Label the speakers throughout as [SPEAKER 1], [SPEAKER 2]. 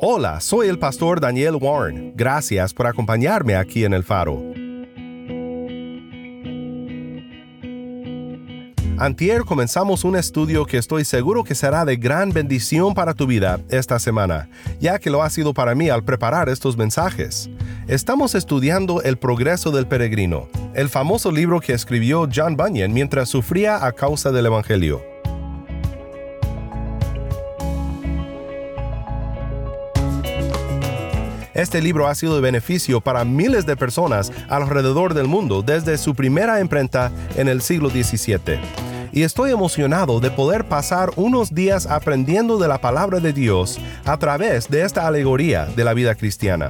[SPEAKER 1] Hola, soy el pastor Daniel Warren. Gracias por acompañarme aquí en El Faro. Antier comenzamos un estudio que estoy seguro que será de gran bendición para tu vida esta semana, ya que lo ha sido para mí al preparar estos mensajes. Estamos estudiando El progreso del peregrino, el famoso libro que escribió John Bunyan mientras sufría a causa del Evangelio. Este libro ha sido de beneficio para miles de personas alrededor del mundo desde su primera imprenta en el siglo XVII. Y estoy emocionado de poder pasar unos días aprendiendo de la palabra de Dios a través de esta alegoría de la vida cristiana.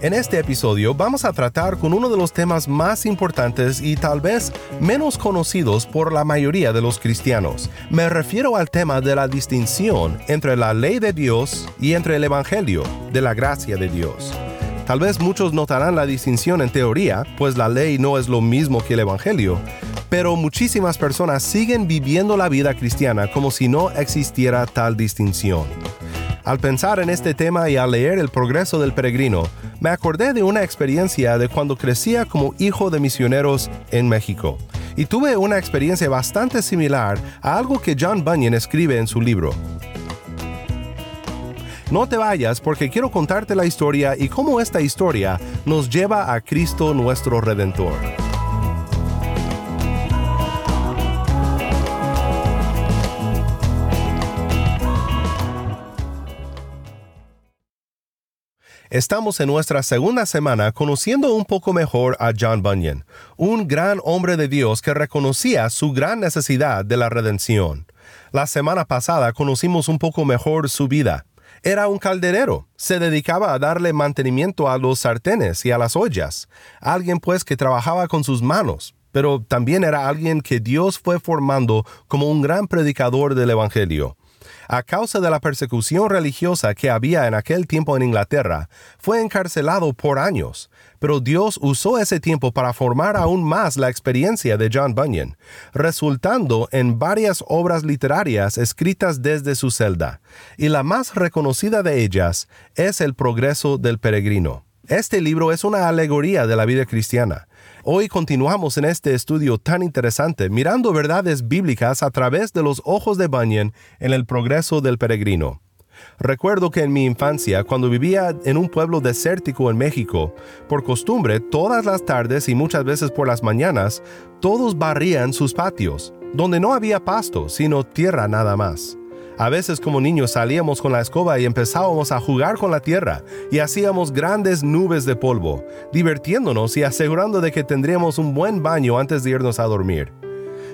[SPEAKER 1] En este episodio vamos a tratar con uno de los temas más importantes y tal vez menos conocidos por la mayoría de los cristianos. Me refiero al tema de la distinción entre la ley de Dios y entre el Evangelio de la gracia de Dios. Tal vez muchos notarán la distinción en teoría, pues la ley no es lo mismo que el Evangelio, pero muchísimas personas siguen viviendo la vida cristiana como si no existiera tal distinción. Al pensar en este tema y al leer El progreso del peregrino, me acordé de una experiencia de cuando crecía como hijo de misioneros en México. Y tuve una experiencia bastante similar a algo que John Bunyan escribe en su libro. No te vayas porque quiero contarte la historia y cómo esta historia nos lleva a Cristo nuestro Redentor. Estamos en nuestra segunda semana conociendo un poco mejor a John Bunyan, un gran hombre de Dios que reconocía su gran necesidad de la redención. La semana pasada conocimos un poco mejor su vida. Era un calderero, se dedicaba a darle mantenimiento a los sartenes y a las ollas, alguien pues que trabajaba con sus manos, pero también era alguien que Dios fue formando como un gran predicador del Evangelio a causa de la persecución religiosa que había en aquel tiempo en Inglaterra, fue encarcelado por años, pero Dios usó ese tiempo para formar aún más la experiencia de John Bunyan, resultando en varias obras literarias escritas desde su celda, y la más reconocida de ellas es El progreso del peregrino. Este libro es una alegoría de la vida cristiana. Hoy continuamos en este estudio tan interesante mirando verdades bíblicas a través de los ojos de Bunyan en el progreso del peregrino. Recuerdo que en mi infancia, cuando vivía en un pueblo desértico en México, por costumbre, todas las tardes y muchas veces por las mañanas, todos barrían sus patios, donde no había pasto, sino tierra nada más. A veces como niños salíamos con la escoba y empezábamos a jugar con la tierra y hacíamos grandes nubes de polvo, divirtiéndonos y asegurando de que tendríamos un buen baño antes de irnos a dormir.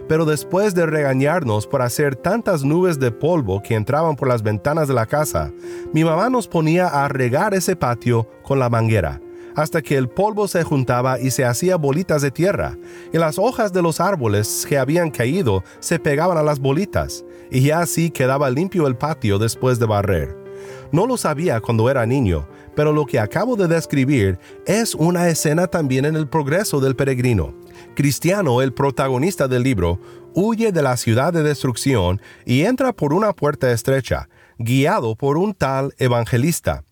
[SPEAKER 1] Pero después de regañarnos por hacer tantas nubes de polvo que entraban por las ventanas de la casa, mi mamá nos ponía a regar ese patio con la manguera hasta que el polvo se juntaba y se hacía bolitas de tierra, y las hojas de los árboles que habían caído se pegaban a las bolitas, y ya así quedaba limpio el patio después de barrer. No lo sabía cuando era niño, pero lo que acabo de describir es una escena también en el progreso del peregrino. Cristiano, el protagonista del libro, huye de la ciudad de destrucción y entra por una puerta estrecha, guiado por un tal evangelista.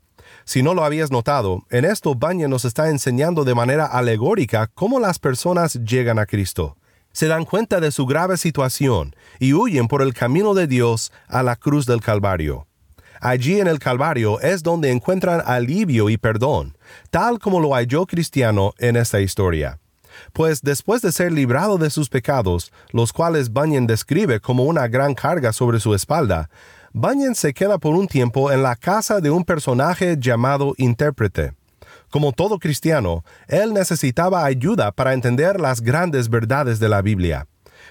[SPEAKER 1] Si no lo habías notado, en esto Baña nos está enseñando de manera alegórica cómo las personas llegan a Cristo. Se dan cuenta de su grave situación y huyen por el camino de Dios a la cruz del Calvario. Allí en el Calvario es donde encuentran alivio y perdón, tal como lo halló cristiano en esta historia. Pues después de ser librado de sus pecados, los cuales Bunyan describe como una gran carga sobre su espalda, Bunyan se queda por un tiempo en la casa de un personaje llamado intérprete. Como todo cristiano, él necesitaba ayuda para entender las grandes verdades de la Biblia.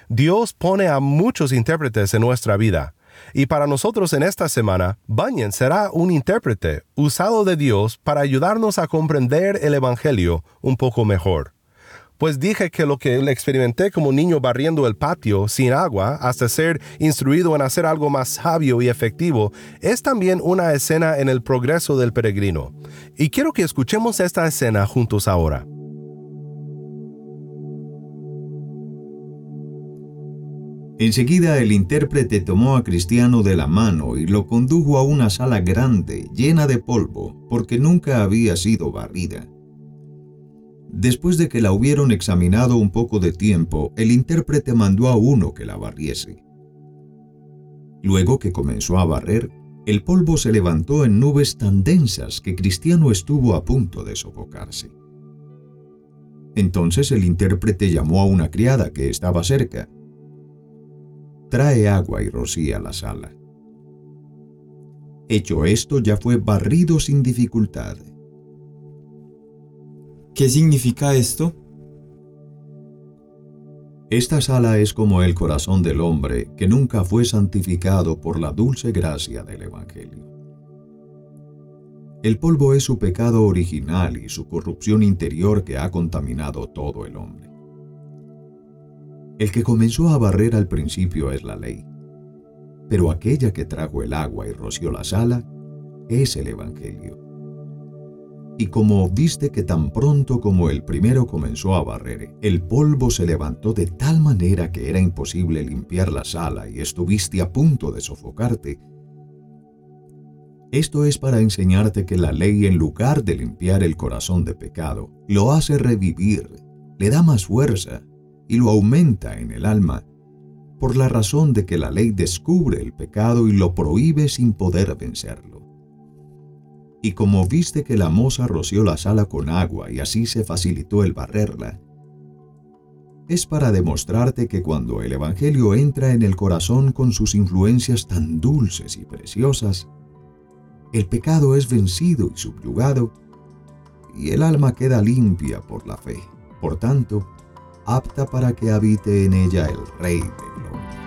[SPEAKER 1] Dios pone a muchos intérpretes en nuestra vida, Y para nosotros en esta semana, Bunyan será un intérprete usado de Dios para ayudarnos a comprender el Evangelio un poco mejor. Pues dije que lo que le experimenté como niño barriendo el patio sin agua hasta ser instruido en hacer algo más sabio y efectivo es también una escena en el progreso del peregrino. Y quiero que escuchemos esta escena juntos ahora.
[SPEAKER 2] Enseguida el intérprete tomó a Cristiano de la mano y lo condujo a una sala grande, llena de polvo, porque nunca había sido barrida. Después de que la hubieron examinado un poco de tiempo, el intérprete mandó a uno que la barriese. Luego que comenzó a barrer, el polvo se levantó en nubes tan densas que Cristiano estuvo a punto de sofocarse. Entonces el intérprete llamó a una criada que estaba cerca trae agua y rocía la sala. Hecho esto, ya fue barrido sin dificultad.
[SPEAKER 3] ¿Qué significa esto?
[SPEAKER 2] Esta sala es como el corazón del hombre que nunca fue santificado por la dulce gracia del Evangelio. El polvo es su pecado original y su corrupción interior que ha contaminado todo el hombre. El que comenzó a barrer al principio es la ley, pero aquella que trajo el agua y roció la sala es el Evangelio. Y como viste que tan pronto como el primero comenzó a barrer, el polvo se levantó de tal manera que era imposible limpiar la sala y estuviste a punto de sofocarte, esto es para enseñarte que la ley en lugar de limpiar el corazón de pecado, lo hace revivir, le da más fuerza y lo aumenta en el alma, por la razón de que la ley descubre el pecado y lo prohíbe sin poder vencerlo. Y como viste que la moza roció la sala con agua y así se facilitó el barrerla, es para demostrarte que cuando el Evangelio entra en el corazón con sus influencias tan dulces y preciosas, el pecado es vencido y subyugado, y el alma queda limpia por la fe. Por tanto, apta para que habite en ella el Rey de Gloria.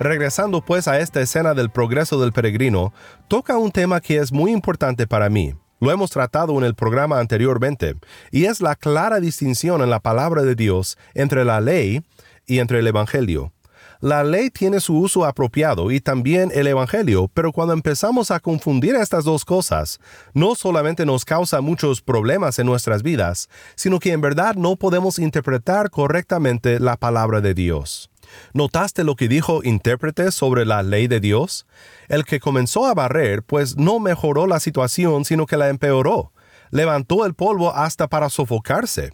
[SPEAKER 1] Regresando pues a esta escena del progreso del peregrino, toca un tema que es muy importante para mí. Lo hemos tratado en el programa anteriormente, y es la clara distinción en la palabra de Dios entre la ley y entre el Evangelio. La ley tiene su uso apropiado y también el Evangelio, pero cuando empezamos a confundir estas dos cosas, no solamente nos causa muchos problemas en nuestras vidas, sino que en verdad no podemos interpretar correctamente la palabra de Dios. ¿Notaste lo que dijo intérprete sobre la ley de Dios? El que comenzó a barrer, pues no mejoró la situación, sino que la empeoró. Levantó el polvo hasta para sofocarse.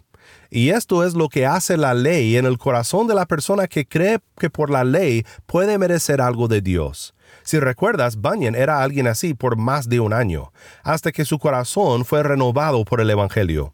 [SPEAKER 1] Y esto es lo que hace la ley en el corazón de la persona que cree que por la ley puede merecer algo de Dios. Si recuerdas, Bunyan era alguien así por más de un año, hasta que su corazón fue renovado por el Evangelio.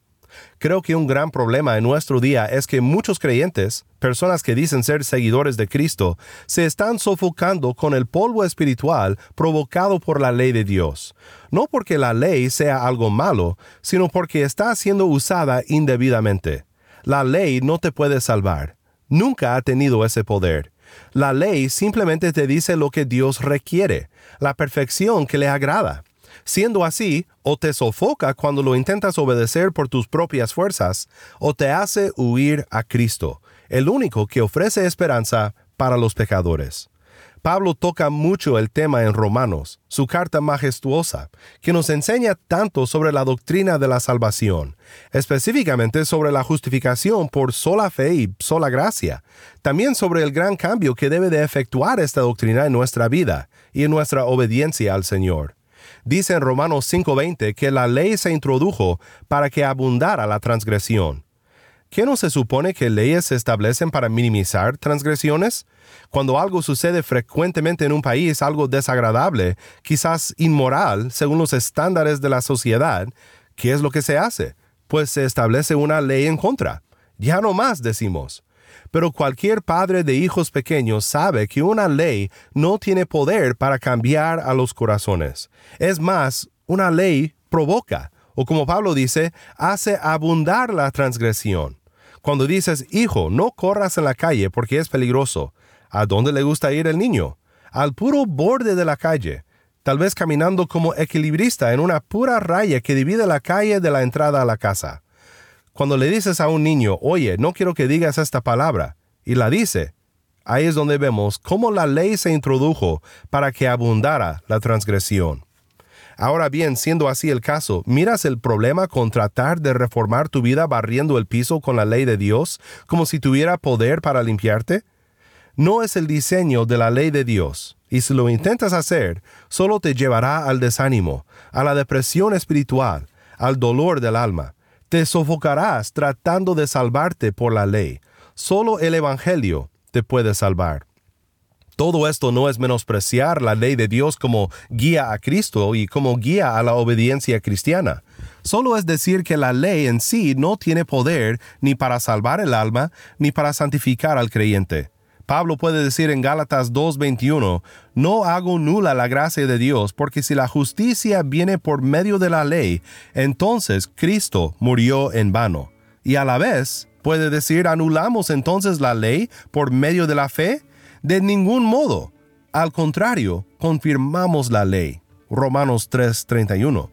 [SPEAKER 1] Creo que un gran problema en nuestro día es que muchos creyentes, personas que dicen ser seguidores de Cristo, se están sofocando con el polvo espiritual provocado por la ley de Dios. No porque la ley sea algo malo, sino porque está siendo usada indebidamente. La ley no te puede salvar. Nunca ha tenido ese poder. La ley simplemente te dice lo que Dios requiere, la perfección que le agrada. Siendo así, o te sofoca cuando lo intentas obedecer por tus propias fuerzas, o te hace huir a Cristo, el único que ofrece esperanza para los pecadores. Pablo toca mucho el tema en Romanos, su carta majestuosa, que nos enseña tanto sobre la doctrina de la salvación, específicamente sobre la justificación por sola fe y sola gracia, también sobre el gran cambio que debe de efectuar esta doctrina en nuestra vida y en nuestra obediencia al Señor. Dice en Romanos 5:20 que la ley se introdujo para que abundara la transgresión. ¿Qué no se supone que leyes se establecen para minimizar transgresiones? Cuando algo sucede frecuentemente en un país, algo desagradable, quizás inmoral, según los estándares de la sociedad, ¿qué es lo que se hace? Pues se establece una ley en contra. Ya no más, decimos. Pero cualquier padre de hijos pequeños sabe que una ley no tiene poder para cambiar a los corazones. Es más, una ley provoca, o como Pablo dice, hace abundar la transgresión. Cuando dices, hijo, no corras en la calle porque es peligroso, ¿a dónde le gusta ir el niño? Al puro borde de la calle, tal vez caminando como equilibrista en una pura raya que divide la calle de la entrada a la casa. Cuando le dices a un niño, oye, no quiero que digas esta palabra, y la dice, ahí es donde vemos cómo la ley se introdujo para que abundara la transgresión. Ahora bien, siendo así el caso, ¿miras el problema con tratar de reformar tu vida barriendo el piso con la ley de Dios como si tuviera poder para limpiarte? No es el diseño de la ley de Dios, y si lo intentas hacer, solo te llevará al desánimo, a la depresión espiritual, al dolor del alma. Te sofocarás tratando de salvarte por la ley. Solo el Evangelio te puede salvar. Todo esto no es menospreciar la ley de Dios como guía a Cristo y como guía a la obediencia cristiana. Solo es decir que la ley en sí no tiene poder ni para salvar el alma ni para santificar al creyente. Pablo puede decir en Gálatas 2:21, no hago nula la gracia de Dios, porque si la justicia viene por medio de la ley, entonces Cristo murió en vano. Y a la vez, puede decir, anulamos entonces la ley por medio de la fe? De ningún modo. Al contrario, confirmamos la ley. Romanos 3:31.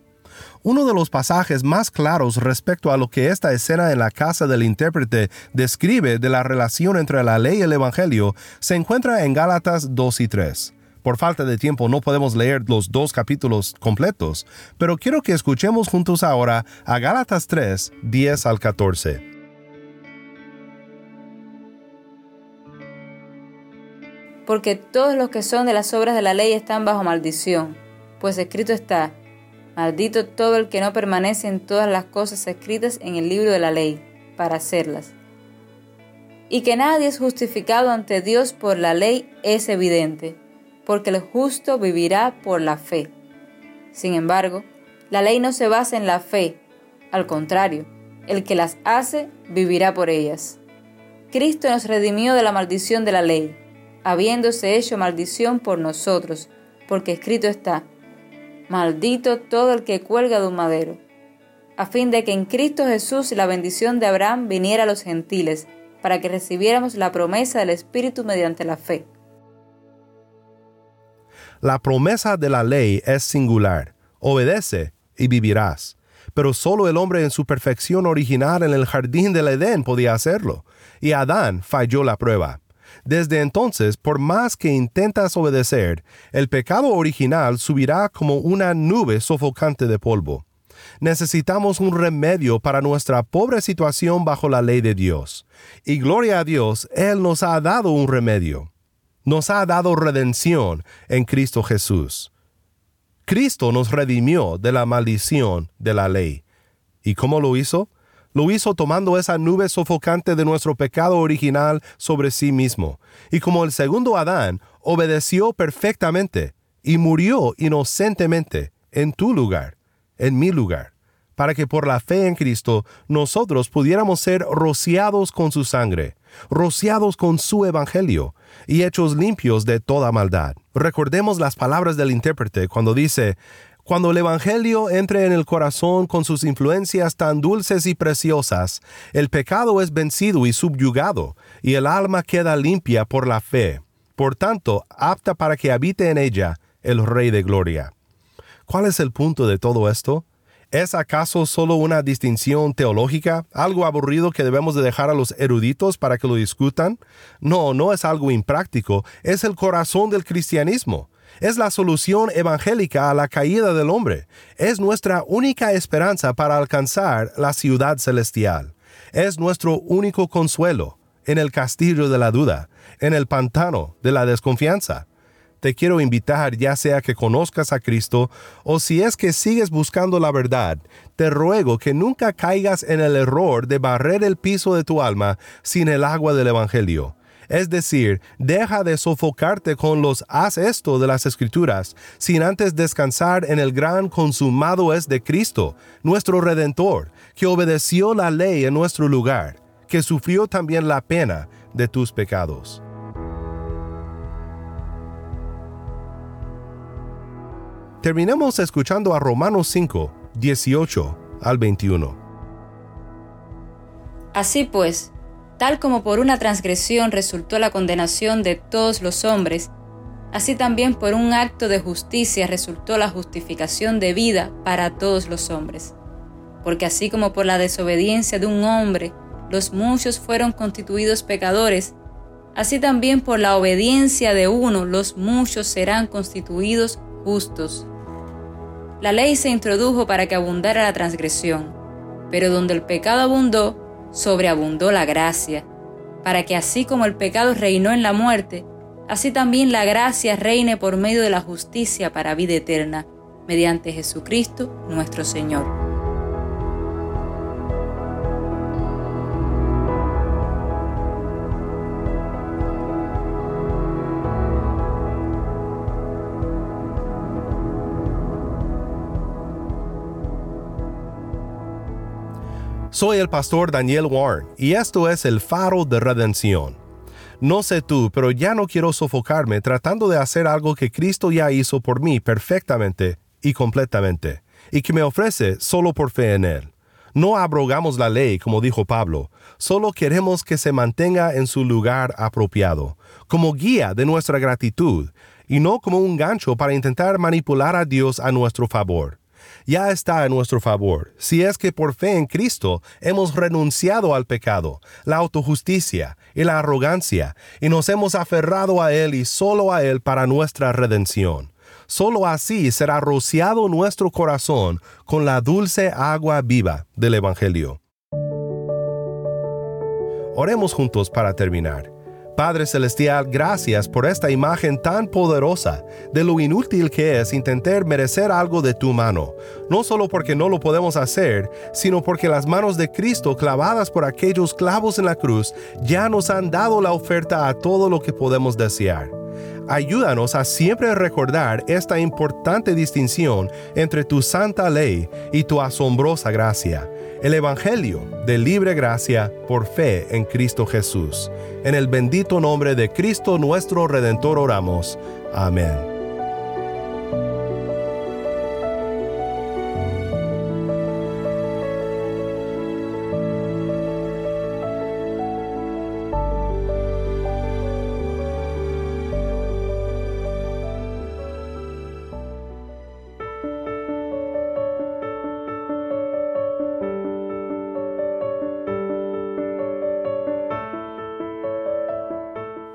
[SPEAKER 1] Uno de los pasajes más claros respecto a lo que esta escena en la casa del intérprete describe de la relación entre la ley y el Evangelio se encuentra en Gálatas 2 y 3. Por falta de tiempo no podemos leer los dos capítulos completos, pero quiero que escuchemos juntos ahora a Gálatas 3, 10 al 14.
[SPEAKER 4] porque todos los que son de las obras de la ley están bajo maldición, pues escrito está, maldito todo el que no permanece en todas las cosas escritas en el libro de la ley, para hacerlas. Y que nadie es justificado ante Dios por la ley es evidente, porque el justo vivirá por la fe. Sin embargo, la ley no se basa en la fe, al contrario, el que las hace vivirá por ellas. Cristo nos redimió de la maldición de la ley habiéndose hecho maldición por nosotros, porque escrito está, maldito todo el que cuelga de un madero, a fin de que en Cristo Jesús la bendición de Abraham viniera a los gentiles, para que recibiéramos la promesa del Espíritu mediante la fe.
[SPEAKER 1] La promesa de la ley es singular, obedece y vivirás. Pero solo el hombre en su perfección original en el jardín del Edén podía hacerlo, y Adán falló la prueba. Desde entonces, por más que intentas obedecer, el pecado original subirá como una nube sofocante de polvo. Necesitamos un remedio para nuestra pobre situación bajo la ley de Dios. Y gloria a Dios, Él nos ha dado un remedio. Nos ha dado redención en Cristo Jesús. Cristo nos redimió de la maldición de la ley. ¿Y cómo lo hizo? Lo hizo tomando esa nube sofocante de nuestro pecado original sobre sí mismo. Y como el segundo Adán, obedeció perfectamente y murió inocentemente en tu lugar, en mi lugar, para que por la fe en Cristo nosotros pudiéramos ser rociados con su sangre, rociados con su evangelio y hechos limpios de toda maldad. Recordemos las palabras del intérprete cuando dice, cuando el Evangelio entre en el corazón con sus influencias tan dulces y preciosas, el pecado es vencido y subyugado, y el alma queda limpia por la fe, por tanto, apta para que habite en ella el Rey de Gloria. ¿Cuál es el punto de todo esto? ¿Es acaso solo una distinción teológica, algo aburrido que debemos de dejar a los eruditos para que lo discutan? No, no es algo impráctico, es el corazón del cristianismo. Es la solución evangélica a la caída del hombre. Es nuestra única esperanza para alcanzar la ciudad celestial. Es nuestro único consuelo en el castillo de la duda, en el pantano de la desconfianza. Te quiero invitar, ya sea que conozcas a Cristo o si es que sigues buscando la verdad, te ruego que nunca caigas en el error de barrer el piso de tu alma sin el agua del Evangelio. Es decir, deja de sofocarte con los haz esto de las escrituras, sin antes descansar en el gran consumado es de Cristo, nuestro Redentor, que obedeció la ley en nuestro lugar, que sufrió también la pena, de tus pecados. Terminamos escuchando a Romanos 5, 18 al 21.
[SPEAKER 4] Así pues, tal como por una transgresión resultó la condenación de todos los hombres, así también por un acto de justicia resultó la justificación de vida para todos los hombres. Porque así como por la desobediencia de un hombre los muchos fueron constituidos pecadores, así también por la obediencia de uno los muchos serán constituidos justos. La ley se introdujo para que abundara la transgresión, pero donde el pecado abundó, sobreabundó la gracia, para que así como el pecado reinó en la muerte, así también la gracia reine por medio de la justicia para vida eterna, mediante Jesucristo nuestro Señor.
[SPEAKER 1] Soy el pastor Daniel Warren y esto es el faro de redención. No sé tú, pero ya no quiero sofocarme tratando de hacer algo que Cristo ya hizo por mí perfectamente y completamente, y que me ofrece solo por fe en Él. No abrogamos la ley, como dijo Pablo, solo queremos que se mantenga en su lugar apropiado, como guía de nuestra gratitud, y no como un gancho para intentar manipular a Dios a nuestro favor ya está a nuestro favor, si es que por fe en Cristo hemos renunciado al pecado, la autojusticia y la arrogancia, y nos hemos aferrado a Él y solo a Él para nuestra redención. Solo así será rociado nuestro corazón con la dulce agua viva del Evangelio. Oremos juntos para terminar. Padre Celestial, gracias por esta imagen tan poderosa de lo inútil que es intentar merecer algo de tu mano, no solo porque no lo podemos hacer, sino porque las manos de Cristo clavadas por aquellos clavos en la cruz ya nos han dado la oferta a todo lo que podemos desear. Ayúdanos a siempre recordar esta importante distinción entre tu santa ley y tu asombrosa gracia el Evangelio de libre gracia por fe en Cristo Jesús. En el bendito nombre de Cristo nuestro Redentor oramos. Amén.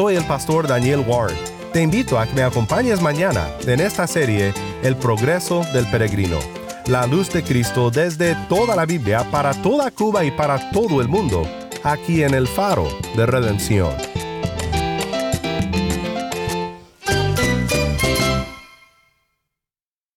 [SPEAKER 1] Soy el pastor Daniel Warren. Te invito a que me acompañes mañana en esta serie El progreso del peregrino. La luz de Cristo desde toda la Biblia para toda Cuba y para todo el mundo, aquí en el faro de redención.